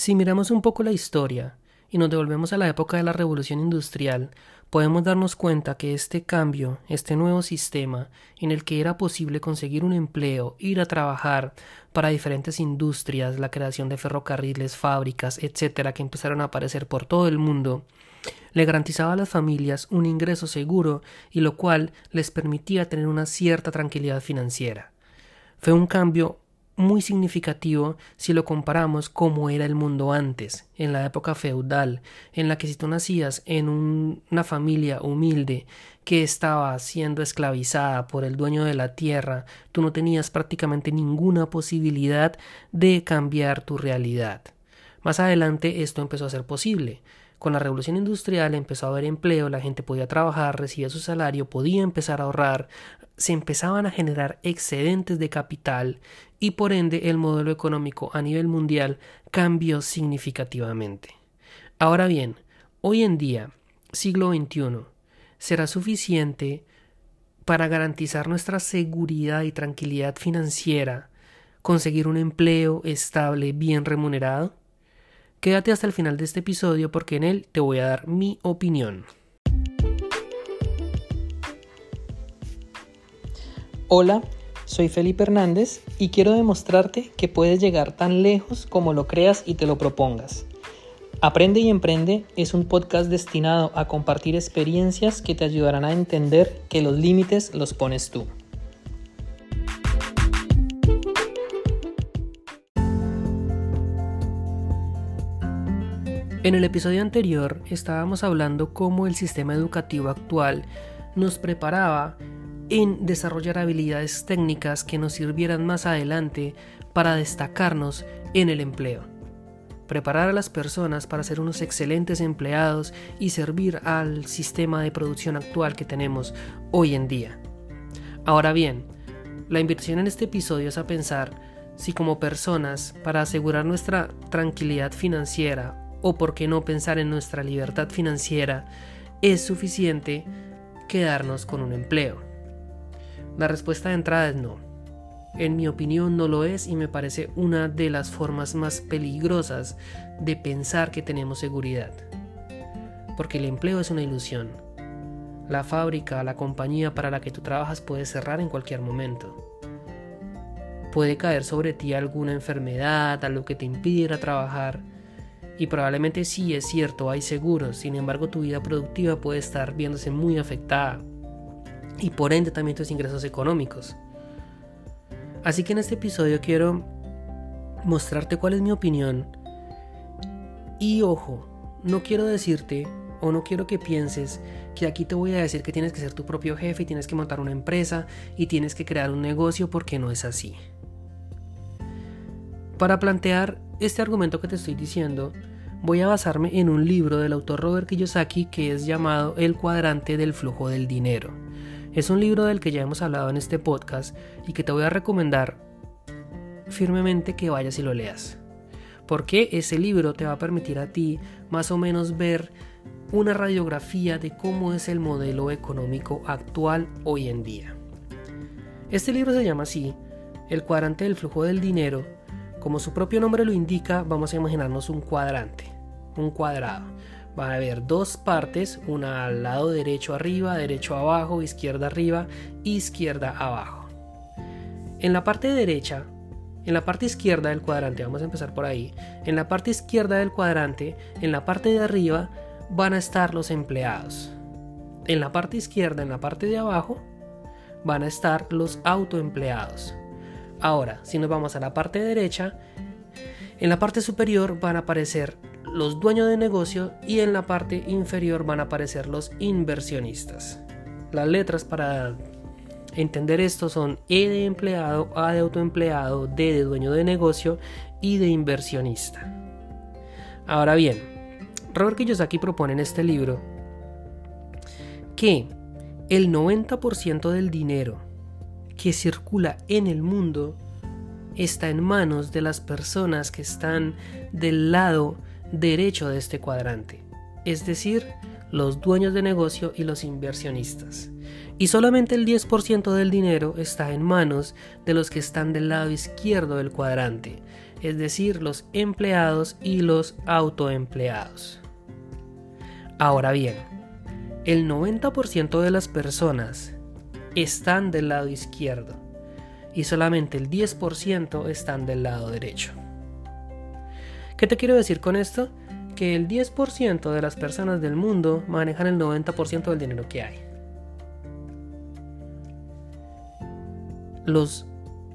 Si miramos un poco la historia y nos devolvemos a la época de la revolución industrial, podemos darnos cuenta que este cambio, este nuevo sistema, en el que era posible conseguir un empleo, ir a trabajar para diferentes industrias, la creación de ferrocarriles, fábricas, etcétera, que empezaron a aparecer por todo el mundo, le garantizaba a las familias un ingreso seguro y lo cual les permitía tener una cierta tranquilidad financiera. Fue un cambio muy significativo si lo comparamos como era el mundo antes, en la época feudal, en la que si tú nacías en una familia humilde que estaba siendo esclavizada por el dueño de la tierra, tú no tenías prácticamente ninguna posibilidad de cambiar tu realidad. Más adelante esto empezó a ser posible. Con la revolución industrial empezó a haber empleo, la gente podía trabajar, recibía su salario, podía empezar a ahorrar, se empezaban a generar excedentes de capital y por ende el modelo económico a nivel mundial cambió significativamente. Ahora bien, hoy en día, siglo XXI, será suficiente para garantizar nuestra seguridad y tranquilidad financiera, conseguir un empleo estable, bien remunerado? Quédate hasta el final de este episodio porque en él te voy a dar mi opinión. Hola, soy Felipe Hernández y quiero demostrarte que puedes llegar tan lejos como lo creas y te lo propongas. Aprende y Emprende es un podcast destinado a compartir experiencias que te ayudarán a entender que los límites los pones tú. En el episodio anterior estábamos hablando cómo el sistema educativo actual nos preparaba en desarrollar habilidades técnicas que nos sirvieran más adelante para destacarnos en el empleo. Preparar a las personas para ser unos excelentes empleados y servir al sistema de producción actual que tenemos hoy en día. Ahora bien, la inversión en este episodio es a pensar si como personas, para asegurar nuestra tranquilidad financiera o por qué no pensar en nuestra libertad financiera, es suficiente quedarnos con un empleo. La respuesta de entrada es no. En mi opinión no lo es y me parece una de las formas más peligrosas de pensar que tenemos seguridad. Porque el empleo es una ilusión. La fábrica, la compañía para la que tú trabajas puede cerrar en cualquier momento. Puede caer sobre ti alguna enfermedad, algo que te impidiera trabajar y probablemente sí es cierto, hay seguros, sin embargo tu vida productiva puede estar viéndose muy afectada y por ende también tus ingresos económicos. Así que en este episodio quiero mostrarte cuál es mi opinión y ojo, no quiero decirte o no quiero que pienses que aquí te voy a decir que tienes que ser tu propio jefe y tienes que montar una empresa y tienes que crear un negocio porque no es así. Para plantear este argumento que te estoy diciendo, voy a basarme en un libro del autor Robert Kiyosaki que es llamado El cuadrante del flujo del dinero. Es un libro del que ya hemos hablado en este podcast y que te voy a recomendar firmemente que vayas y lo leas. Porque ese libro te va a permitir a ti más o menos ver una radiografía de cómo es el modelo económico actual hoy en día. Este libro se llama así, El cuadrante del flujo del dinero como su propio nombre lo indica, vamos a imaginarnos un cuadrante, un cuadrado. Va a haber dos partes, una al lado derecho arriba, derecho abajo, izquierda arriba, izquierda abajo. En la parte derecha, en la parte izquierda del cuadrante, vamos a empezar por ahí, en la parte izquierda del cuadrante, en la parte de arriba, van a estar los empleados. En la parte izquierda, en la parte de abajo, van a estar los autoempleados. Ahora, si nos vamos a la parte derecha, en la parte superior van a aparecer los dueños de negocio y en la parte inferior van a aparecer los inversionistas. Las letras para entender esto son E de empleado, A de autoempleado, D de dueño de negocio y de inversionista. Ahora bien, Robert Kiyosaki propone en este libro que el 90% del dinero que circula en el mundo está en manos de las personas que están del lado derecho de este cuadrante, es decir, los dueños de negocio y los inversionistas. Y solamente el 10% del dinero está en manos de los que están del lado izquierdo del cuadrante, es decir, los empleados y los autoempleados. Ahora bien, el 90% de las personas están del lado izquierdo y solamente el 10% están del lado derecho. ¿Qué te quiero decir con esto? Que el 10% de las personas del mundo manejan el 90% del dinero que hay. Los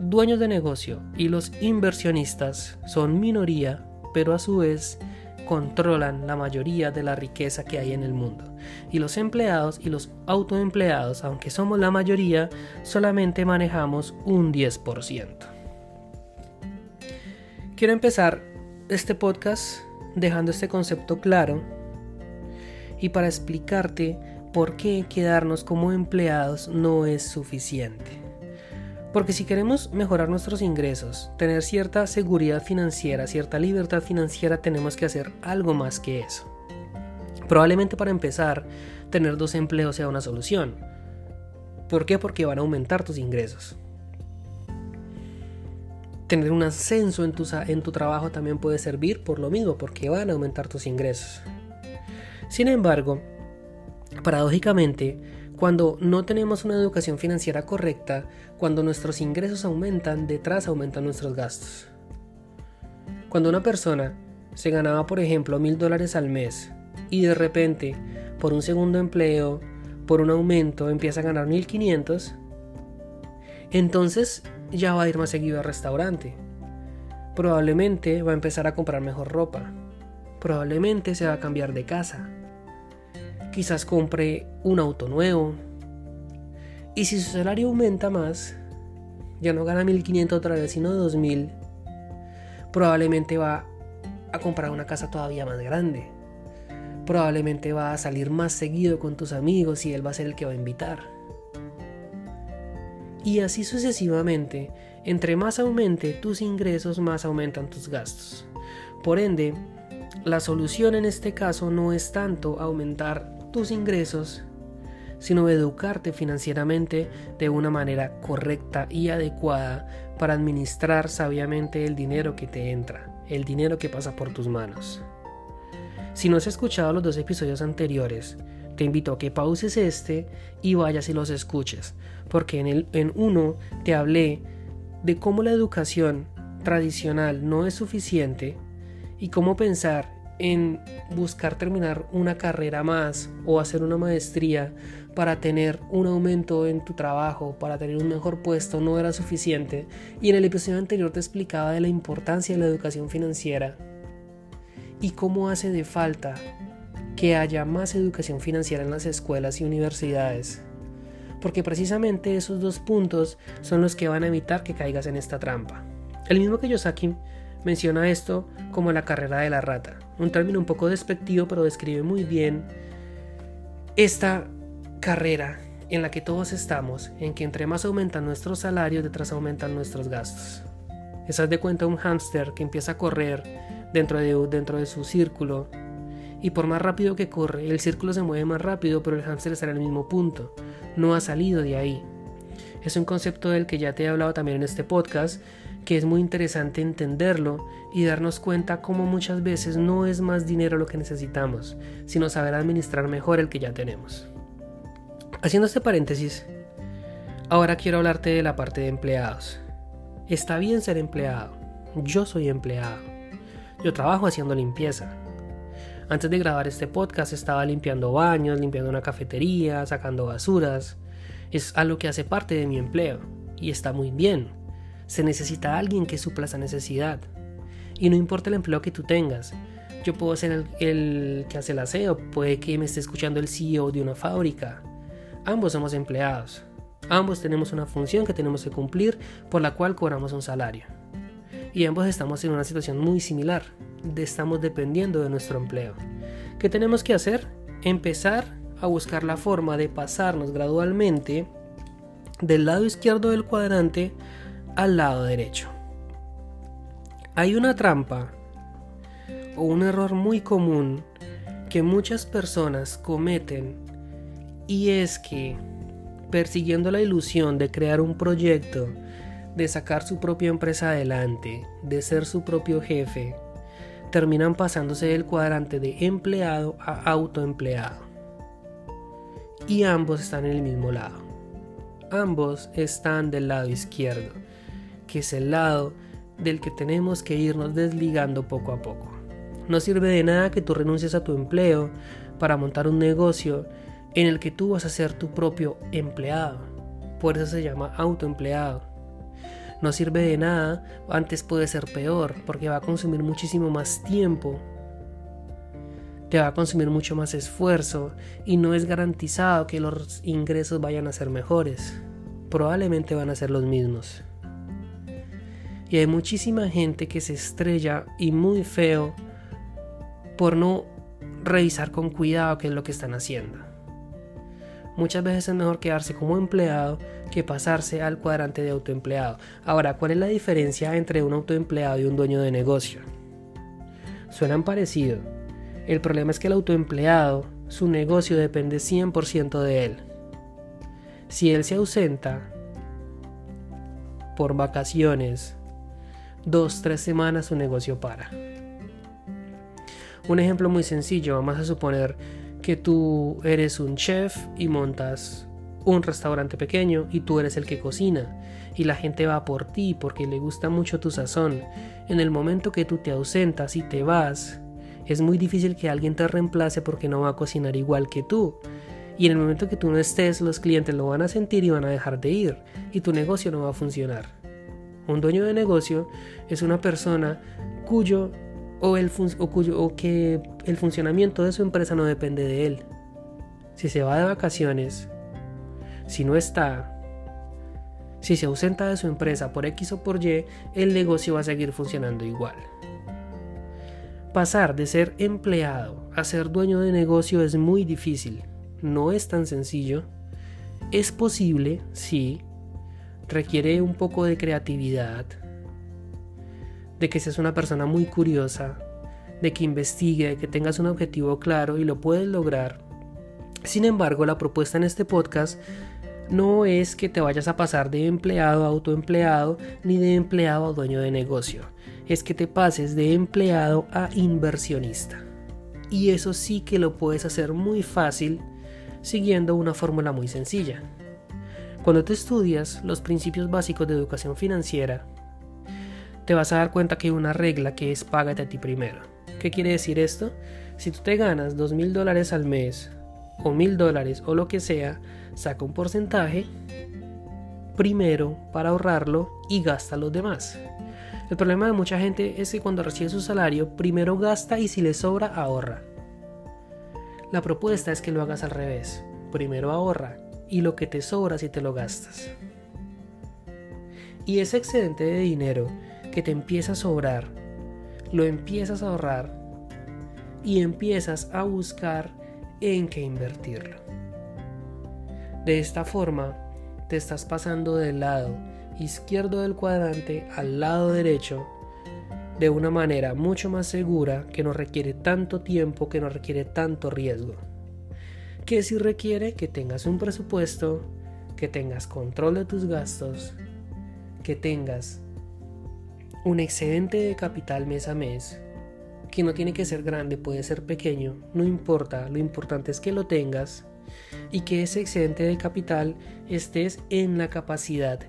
dueños de negocio y los inversionistas son minoría, pero a su vez controlan la mayoría de la riqueza que hay en el mundo. Y los empleados y los autoempleados, aunque somos la mayoría, solamente manejamos un 10%. Quiero empezar este podcast dejando este concepto claro y para explicarte por qué quedarnos como empleados no es suficiente. Porque si queremos mejorar nuestros ingresos, tener cierta seguridad financiera, cierta libertad financiera, tenemos que hacer algo más que eso. Probablemente para empezar, tener dos empleos sea una solución. ¿Por qué? Porque van a aumentar tus ingresos. Tener un ascenso en tu, en tu trabajo también puede servir por lo mismo, porque van a aumentar tus ingresos. Sin embargo, paradójicamente, cuando no tenemos una educación financiera correcta, cuando nuestros ingresos aumentan, detrás aumentan nuestros gastos. Cuando una persona se ganaba, por ejemplo, mil dólares al mes y de repente, por un segundo empleo, por un aumento, empieza a ganar 1500, entonces ya va a ir más seguido al restaurante. Probablemente va a empezar a comprar mejor ropa. Probablemente se va a cambiar de casa quizás compre un auto nuevo. Y si su salario aumenta más, ya no gana 1500 otra vez, sino 2000, probablemente va a comprar una casa todavía más grande. Probablemente va a salir más seguido con tus amigos y él va a ser el que va a invitar. Y así sucesivamente, entre más aumente tus ingresos, más aumentan tus gastos. Por ende, la solución en este caso no es tanto aumentar tus ingresos, sino educarte financieramente de una manera correcta y adecuada para administrar sabiamente el dinero que te entra, el dinero que pasa por tus manos. Si no has escuchado los dos episodios anteriores, te invito a que pauses este y vayas y los escuches, porque en, el, en uno te hablé de cómo la educación tradicional no es suficiente y cómo pensar en buscar terminar una carrera más o hacer una maestría para tener un aumento en tu trabajo, para tener un mejor puesto, no era suficiente. Y en el episodio anterior te explicaba de la importancia de la educación financiera y cómo hace de falta que haya más educación financiera en las escuelas y universidades. Porque precisamente esos dos puntos son los que van a evitar que caigas en esta trampa. El mismo que Yosaki menciona esto como la carrera de la rata, un término un poco despectivo pero describe muy bien esta carrera en la que todos estamos, en que entre más aumentan nuestros salarios, detrás aumentan nuestros gastos. Estás de cuenta un hámster que empieza a correr dentro de, dentro de su círculo y por más rápido que corre, el círculo se mueve más rápido, pero el hámster está en el mismo punto, no ha salido de ahí. Es un concepto del que ya te he hablado también en este podcast, que es muy interesante entenderlo y darnos cuenta cómo muchas veces no es más dinero lo que necesitamos, sino saber administrar mejor el que ya tenemos. Haciendo este paréntesis, ahora quiero hablarte de la parte de empleados. Está bien ser empleado, yo soy empleado, yo trabajo haciendo limpieza. Antes de grabar este podcast estaba limpiando baños, limpiando una cafetería, sacando basuras. Es algo que hace parte de mi empleo y está muy bien se necesita alguien que supla esa necesidad. Y no importa el empleo que tú tengas. Yo puedo ser el, que hace el aseo, puede que me esté escuchando el CEO de una fábrica. Ambos somos empleados. Ambos tenemos una función que tenemos que cumplir por la cual cobramos un salario. Y ambos estamos en una situación muy similar. estamos dependiendo de nuestro empleo. ¿Qué tenemos que hacer? Empezar a buscar la forma de pasarnos gradualmente del lado izquierdo del cuadrante al lado derecho. Hay una trampa o un error muy común que muchas personas cometen y es que persiguiendo la ilusión de crear un proyecto, de sacar su propia empresa adelante, de ser su propio jefe, terminan pasándose del cuadrante de empleado a autoempleado. Y ambos están en el mismo lado. Ambos están del lado izquierdo, que es el lado del que tenemos que irnos desligando poco a poco. No sirve de nada que tú renuncies a tu empleo para montar un negocio en el que tú vas a ser tu propio empleado. Por eso se llama autoempleado. No sirve de nada, antes puede ser peor, porque va a consumir muchísimo más tiempo. Te va a consumir mucho más esfuerzo y no es garantizado que los ingresos vayan a ser mejores. Probablemente van a ser los mismos. Y hay muchísima gente que se estrella y muy feo por no revisar con cuidado qué es lo que están haciendo. Muchas veces es mejor quedarse como empleado que pasarse al cuadrante de autoempleado. Ahora, ¿cuál es la diferencia entre un autoempleado y un dueño de negocio? Suenan parecido. El problema es que el autoempleado, su negocio depende 100% de él. Si él se ausenta por vacaciones, dos, tres semanas su negocio para. Un ejemplo muy sencillo, vamos a suponer que tú eres un chef y montas un restaurante pequeño y tú eres el que cocina y la gente va por ti porque le gusta mucho tu sazón. En el momento que tú te ausentas y te vas, es muy difícil que alguien te reemplace porque no va a cocinar igual que tú. Y en el momento que tú no estés, los clientes lo van a sentir y van a dejar de ir y tu negocio no va a funcionar. Un dueño de negocio es una persona cuyo o, el o, que el funcionamiento de su empresa no depende de él. Si se va de vacaciones, si no está, si se ausenta de su empresa por X o por Y, el negocio va a seguir funcionando igual. Pasar de ser empleado a ser dueño de negocio es muy difícil, no es tan sencillo. Es posible, sí, requiere un poco de creatividad, de que seas una persona muy curiosa, de que investigue, de que tengas un objetivo claro y lo puedes lograr. Sin embargo, la propuesta en este podcast no es que te vayas a pasar de empleado a autoempleado ni de empleado a dueño de negocio. Es que te pases de empleado a inversionista. Y eso sí que lo puedes hacer muy fácil siguiendo una fórmula muy sencilla. Cuando te estudias los principios básicos de educación financiera, te vas a dar cuenta que hay una regla que es págate a ti primero. ¿Qué quiere decir esto? Si tú te ganas dos mil dólares al mes, o mil dólares, o lo que sea, saca un porcentaje primero para ahorrarlo y gasta los demás. El problema de mucha gente es que cuando recibe su salario, primero gasta y si le sobra, ahorra. La propuesta es que lo hagas al revés. Primero ahorra y lo que te sobra si te lo gastas. Y ese excedente de dinero que te empieza a sobrar, lo empiezas a ahorrar y empiezas a buscar en qué invertirlo. De esta forma, te estás pasando del lado izquierdo del cuadrante al lado derecho de una manera mucho más segura que no requiere tanto tiempo, que no requiere tanto riesgo. Que si requiere que tengas un presupuesto, que tengas control de tus gastos, que tengas un excedente de capital mes a mes, que no tiene que ser grande, puede ser pequeño, no importa, lo importante es que lo tengas y que ese excedente de capital estés en la capacidad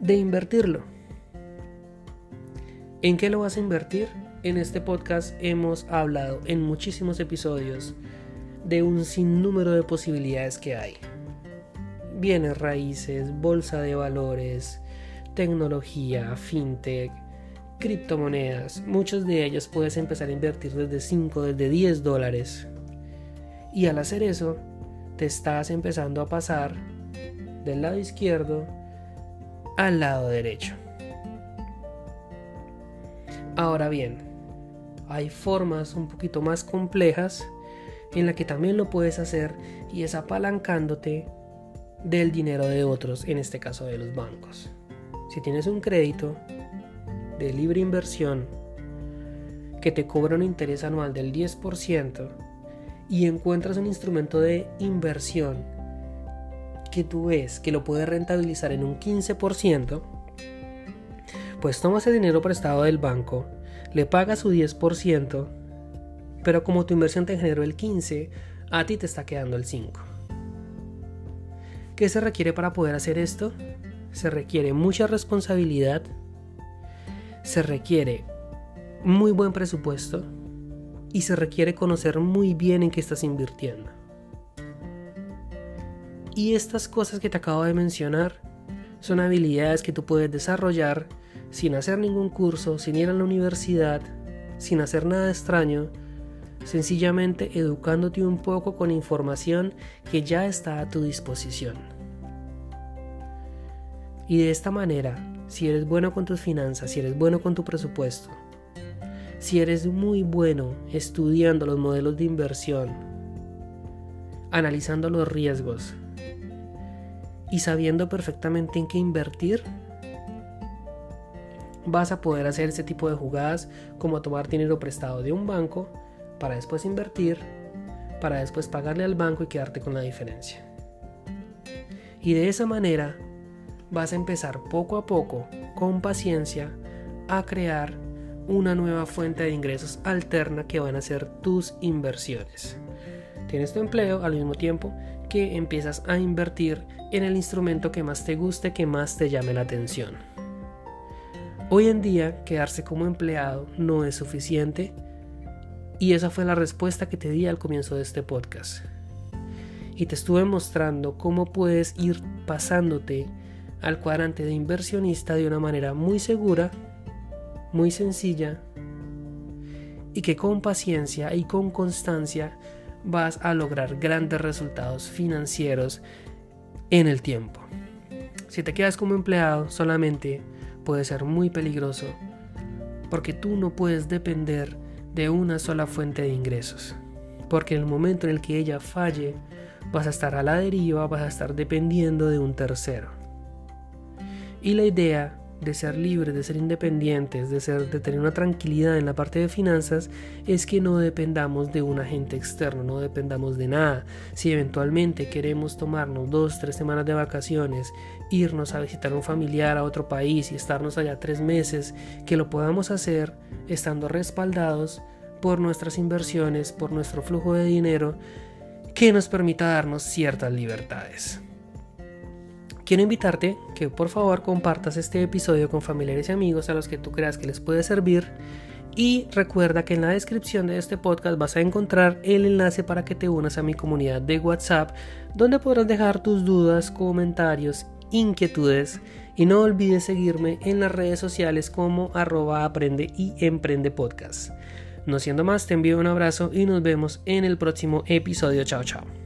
de invertirlo. ¿En qué lo vas a invertir? En este podcast hemos hablado en muchísimos episodios de un sinnúmero de posibilidades que hay. Bienes raíces, bolsa de valores, tecnología, fintech, criptomonedas. Muchos de ellos puedes empezar a invertir desde 5, desde 10 dólares. Y al hacer eso, te estás empezando a pasar del lado izquierdo al lado derecho. Ahora bien, hay formas un poquito más complejas en la que también lo puedes hacer y es apalancándote del dinero de otros, en este caso de los bancos. Si tienes un crédito de libre inversión que te cobra un interés anual del 10% y encuentras un instrumento de inversión que tú ves que lo puedes rentabilizar en un 15%, Pues tomas el dinero prestado del banco, le pagas su 10%, pero como tu inversión te generó el 15%, a ti te está quedando el 5%. ¿Qué se requiere para poder hacer esto? Se requiere mucha responsabilidad, se requiere muy buen presupuesto y se requiere conocer muy bien en qué estás invirtiendo. Y estas cosas que te acabo de mencionar son habilidades que tú puedes desarrollar sin hacer ningún curso, sin ir a la universidad, sin hacer nada extraño, sencillamente educándote un poco con información que ya está a tu disposición. Y de esta manera, si eres bueno con tus finanzas, si eres bueno con tu presupuesto, si eres muy bueno estudiando los modelos de inversión, analizando los riesgos y sabiendo perfectamente en qué invertir, vas a poder hacer ese tipo de jugadas como tomar dinero prestado de un banco para después invertir, para después pagarle al banco y quedarte con la diferencia. Y de esa manera vas a empezar poco a poco, con paciencia, a crear una nueva fuente de ingresos alterna que van a ser tus inversiones. Tienes tu empleo al mismo tiempo que empiezas a invertir en el instrumento que más te guste, que más te llame la atención. Hoy en día quedarse como empleado no es suficiente y esa fue la respuesta que te di al comienzo de este podcast. Y te estuve mostrando cómo puedes ir pasándote al cuadrante de inversionista de una manera muy segura muy sencilla y que con paciencia y con constancia vas a lograr grandes resultados financieros en el tiempo. Si te quedas como empleado solamente puede ser muy peligroso porque tú no puedes depender de una sola fuente de ingresos. Porque en el momento en el que ella falle, vas a estar a la deriva, vas a estar dependiendo de un tercero. Y la idea de ser libres, de ser independientes, de, ser, de tener una tranquilidad en la parte de finanzas, es que no dependamos de un agente externo, no dependamos de nada. Si eventualmente queremos tomarnos dos, tres semanas de vacaciones, irnos a visitar a un familiar a otro país y estarnos allá tres meses, que lo podamos hacer estando respaldados por nuestras inversiones, por nuestro flujo de dinero, que nos permita darnos ciertas libertades. Quiero invitarte que por favor compartas este episodio con familiares y amigos a los que tú creas que les puede servir. Y recuerda que en la descripción de este podcast vas a encontrar el enlace para que te unas a mi comunidad de WhatsApp, donde podrás dejar tus dudas, comentarios, inquietudes. Y no olvides seguirme en las redes sociales como arroba aprende y emprende podcast. No siendo más, te envío un abrazo y nos vemos en el próximo episodio. Chao, chao.